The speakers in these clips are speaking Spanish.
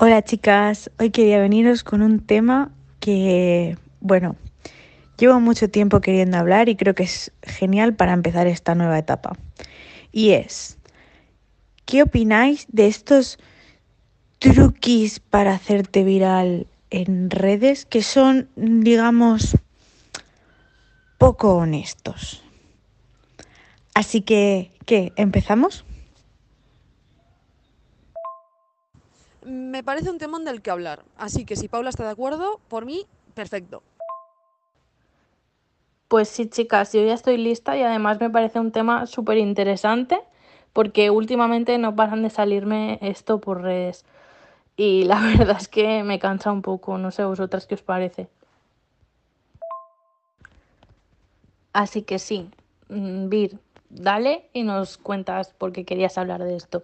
Hola chicas, hoy quería veniros con un tema que, bueno, llevo mucho tiempo queriendo hablar y creo que es genial para empezar esta nueva etapa. Y es, ¿qué opináis de estos truquis para hacerte viral en redes que son, digamos, poco honestos? Así que, ¿qué? ¿Empezamos? Me parece un temón del que hablar. Así que si Paula está de acuerdo, por mí, perfecto. Pues sí, chicas, yo ya estoy lista y además me parece un tema súper interesante porque últimamente no paran de salirme esto por redes. Y la verdad es que me cansa un poco, no sé vosotras qué os parece. Así que sí, mm, Vir, dale y nos cuentas por qué querías hablar de esto.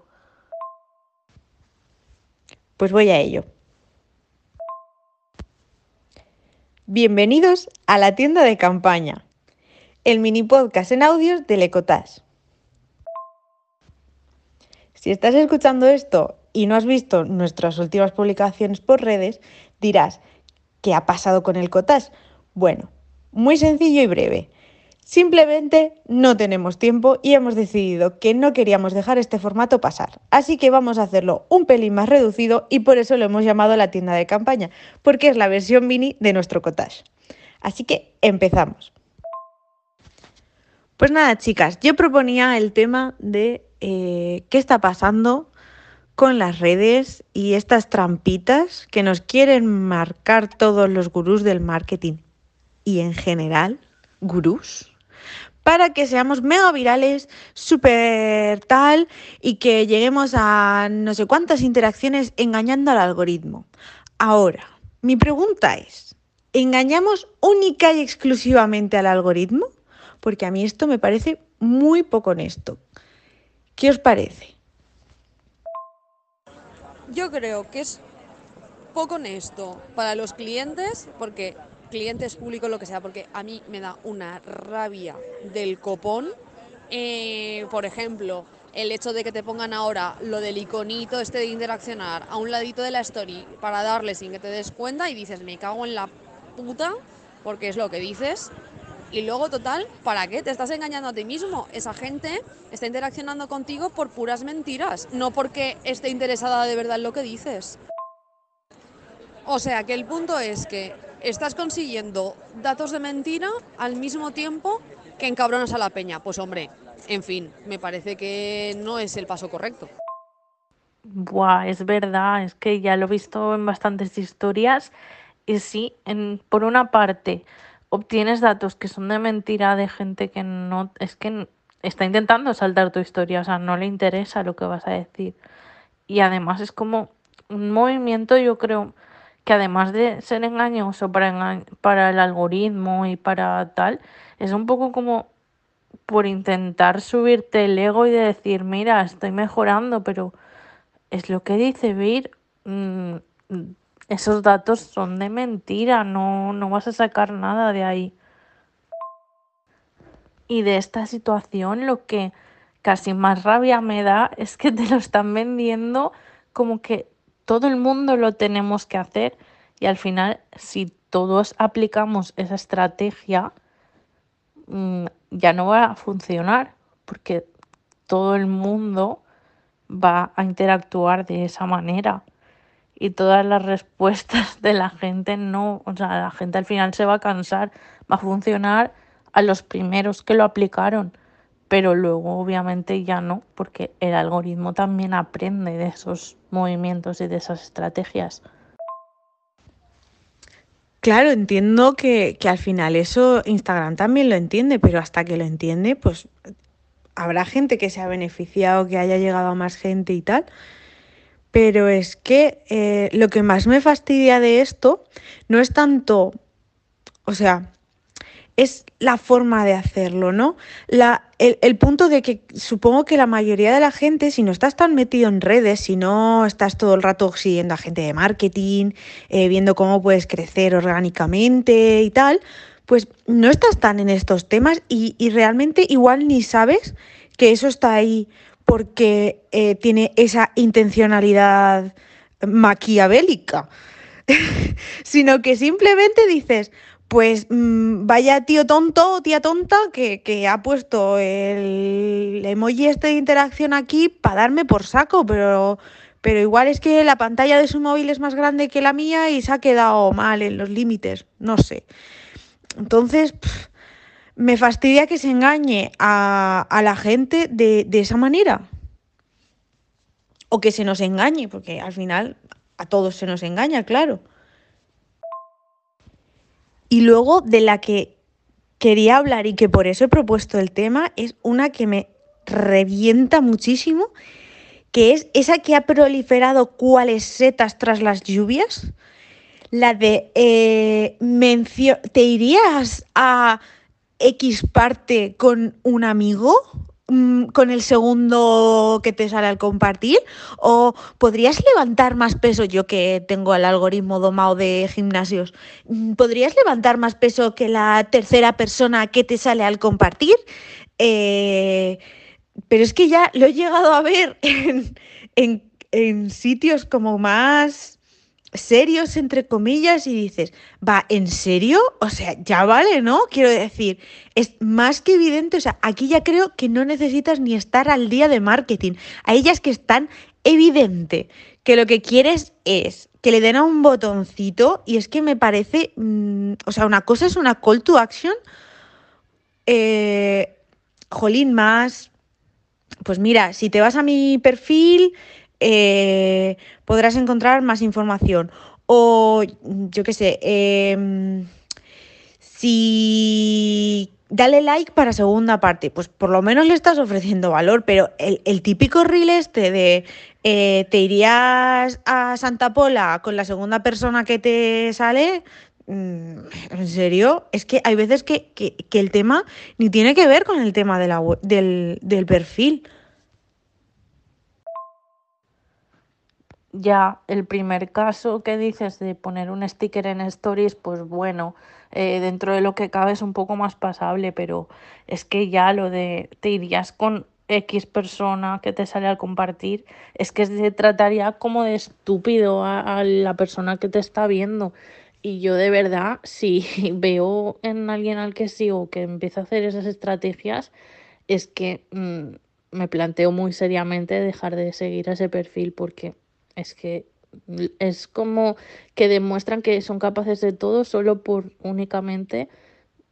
Pues voy a ello. Bienvenidos a la tienda de campaña, el mini podcast en audios del Ecotage. Si estás escuchando esto y no has visto nuestras últimas publicaciones por redes, dirás, ¿qué ha pasado con el Ecotage? Bueno, muy sencillo y breve. Simplemente no tenemos tiempo y hemos decidido que no queríamos dejar este formato pasar. Así que vamos a hacerlo un pelín más reducido y por eso lo hemos llamado la tienda de campaña, porque es la versión mini de nuestro cottage. Así que empezamos. Pues nada, chicas, yo proponía el tema de eh, qué está pasando con las redes y estas trampitas que nos quieren marcar todos los gurús del marketing y en general, gurús para que seamos mega virales, súper tal, y que lleguemos a no sé cuántas interacciones engañando al algoritmo. Ahora, mi pregunta es, ¿engañamos única y exclusivamente al algoritmo? Porque a mí esto me parece muy poco honesto. ¿Qué os parece? Yo creo que es poco honesto para los clientes porque clientes públicos, lo que sea, porque a mí me da una rabia del copón. Eh, por ejemplo, el hecho de que te pongan ahora lo del iconito este de interaccionar a un ladito de la story para darle sin que te des cuenta y dices, me cago en la puta, porque es lo que dices. Y luego, total, ¿para qué? Te estás engañando a ti mismo. Esa gente está interaccionando contigo por puras mentiras, no porque esté interesada de verdad en lo que dices. O sea, que el punto es que estás consiguiendo datos de mentira al mismo tiempo que encabronas a la peña. Pues hombre, en fin, me parece que no es el paso correcto. Buah, es verdad, es que ya lo he visto en bastantes historias y sí, en, por una parte obtienes datos que son de mentira de gente que no, es que está intentando saltar tu historia, o sea, no le interesa lo que vas a decir. Y además es como un movimiento, yo creo, que además de ser engañoso para, el algoritmo y para tal, es un poco como por intentar subirte el ego y de decir, mira, estoy mejorando, pero es lo que dice Vir, mm, esos datos son de mentira, no, no vas a sacar nada de ahí. Y de esta situación lo que casi más rabia me da es que te lo están vendiendo como que todo el mundo lo tenemos que hacer y al final si todos aplicamos esa estrategia mm, ya no va a funcionar porque todo el mundo va a interactuar de esa manera y todas las respuestas de la gente no, o sea, la gente al final se va a cansar, va a funcionar a los primeros que lo aplicaron, pero luego obviamente ya no, porque el algoritmo también aprende de esos movimientos y de esas estrategias. Claro, entiendo que, que, al final eso Instagram también lo entiende, pero hasta que lo entiende, pues habrá gente que se ha beneficiado, que haya llegado a más gente y tal. Pero es que eh, lo que más me fastidia de esto no es tanto, o sea, es la forma de hacerlo, ¿no? La, el, punto de que supongo que la mayoría de la gente, si no estás tan metido en redes, si no estás todo el rato siguiendo a gente de marketing, eh, viendo cómo puedes crecer orgánicamente y tal, pues no estás tan en estos temas y, realmente igual ni sabes que eso está ahí porque eh, tiene esa intencionalidad maquiavélica, sino que simplemente dices, pues mm, vaya tío tonto o tía tonta que, que, ha puesto el emoji este de interacción aquí para darme por saco, pero, pero igual es que la pantalla de su móvil es más grande que la mía y se ha quedado mal en los límites, no sé. Entonces, me fastidia que se engañe a, a la gente de, de esa manera. O que se nos engañe, porque al final a todos se nos engaña, claro. Y luego de la que quería hablar y que por eso he propuesto el tema es una que me revienta muchísimo, que es esa que ha proliferado cuáles setas tras las lluvias. La de eh, ¿te irías a X parte con un amigo? Mm, con el segundo que te sale al compartir? ¿O podrías levantar más peso? Yo que tengo el algoritmo domado de gimnasios, mm, ¿podrías levantar más peso que la tercera persona que te sale al compartir? Eh, pero es que ya lo he llegado a ver en, en sitios como más serios, entre comillas, y dices, va, ¿en serio? O sea, ya vale, ¿no? Quiero decir, es más que evidente, o sea, aquí ya creo que no necesitas ni estar al día de marketing. Hay ellas que están evidente que lo que quieres es que le den a un botoncito y es que me parece, mmm, o sea, una cosa es una call to action, eh, jolín, más, pues mira, si te vas a mi perfil, eh, podrás encontrar más información. O yo qué sé, eh, si dale like para segunda parte, pues por lo menos le estás ofreciendo valor, pero el, el típico reel este de eh, te irías a Santa Pola con la segunda persona que te sale, mm, ¿En serio? Es que hay veces que, que, el tema ni tiene que ver con el tema del, del perfil. Ya el primer caso que dices de poner un sticker en stories, pues bueno, eh, dentro de lo que cabe es un poco más pasable, pero es que ya lo de te irías con X persona que te sale al compartir, es que se trataría como de estúpido a, la persona que te está viendo. Y yo de verdad, si veo en alguien al que sigo que empieza a hacer esas estrategias, es que mmm, me planteo muy seriamente dejar de seguir a ese perfil porque es que es como que demuestran que son capaces de todo solo por únicamente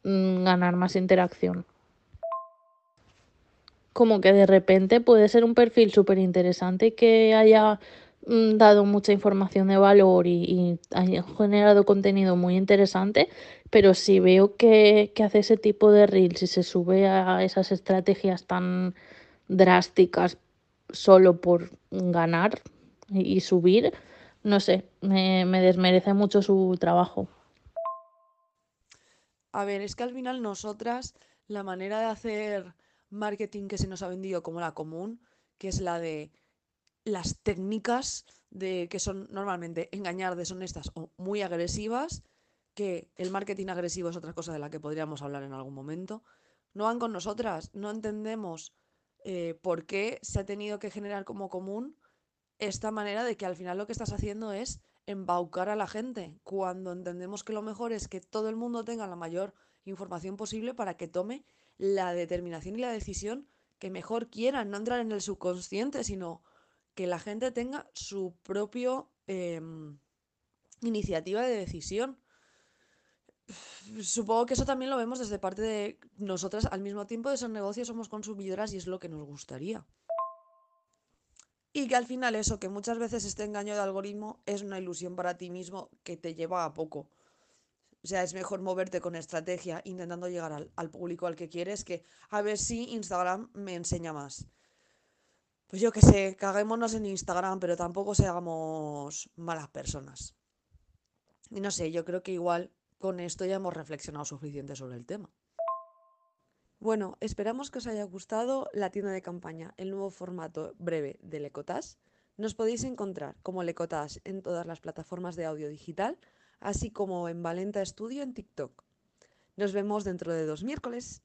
mmm, ganar más interacción. Como que de repente puede ser un perfil súper interesante que haya mmm, dado mucha información de valor y, y, haya generado contenido muy interesante, pero si veo que, que hace ese tipo de reels y se sube a esas estrategias tan drásticas solo por ganar, y subir, no sé, me, me desmerece mucho su trabajo. A ver, es que al final nosotras la manera de hacer marketing que se nos ha vendido como la común, que es la de las técnicas de que son normalmente engañar, deshonestas o muy agresivas, que el marketing agresivo es otra cosa de la que podríamos hablar en algún momento, no van con nosotras, no entendemos eh, por qué se ha tenido que generar como común esta manera de que al final lo que estás haciendo es embaucar a la gente, cuando entendemos que lo mejor es que todo el mundo tenga la mayor información posible para que tome la determinación y la decisión que mejor quieran, no entrar en el subconsciente, sino que la gente tenga su propio eh, iniciativa de decisión. Supongo que eso también lo vemos desde parte de nosotras, al mismo tiempo de esos negocios somos consumidoras y es lo que nos gustaría. Y que al final eso, que muchas veces este engaño de algoritmo es una ilusión para ti mismo que te lleva a poco. O sea, es mejor moverte con estrategia intentando llegar al, público al que quieres que a ver si Instagram me enseña más. Pues yo que sé, caguémonos en Instagram, pero tampoco seamos malas personas. Y no sé, yo creo que igual con esto ya hemos reflexionado suficiente sobre el tema. Bueno, esperamos que os haya gustado la tienda de campaña, el nuevo formato breve del Ecotas. Nos podéis encontrar como Lecotas en todas las plataformas de audio digital, así como en Valenta Studio en TikTok. Nos vemos dentro de dos miércoles.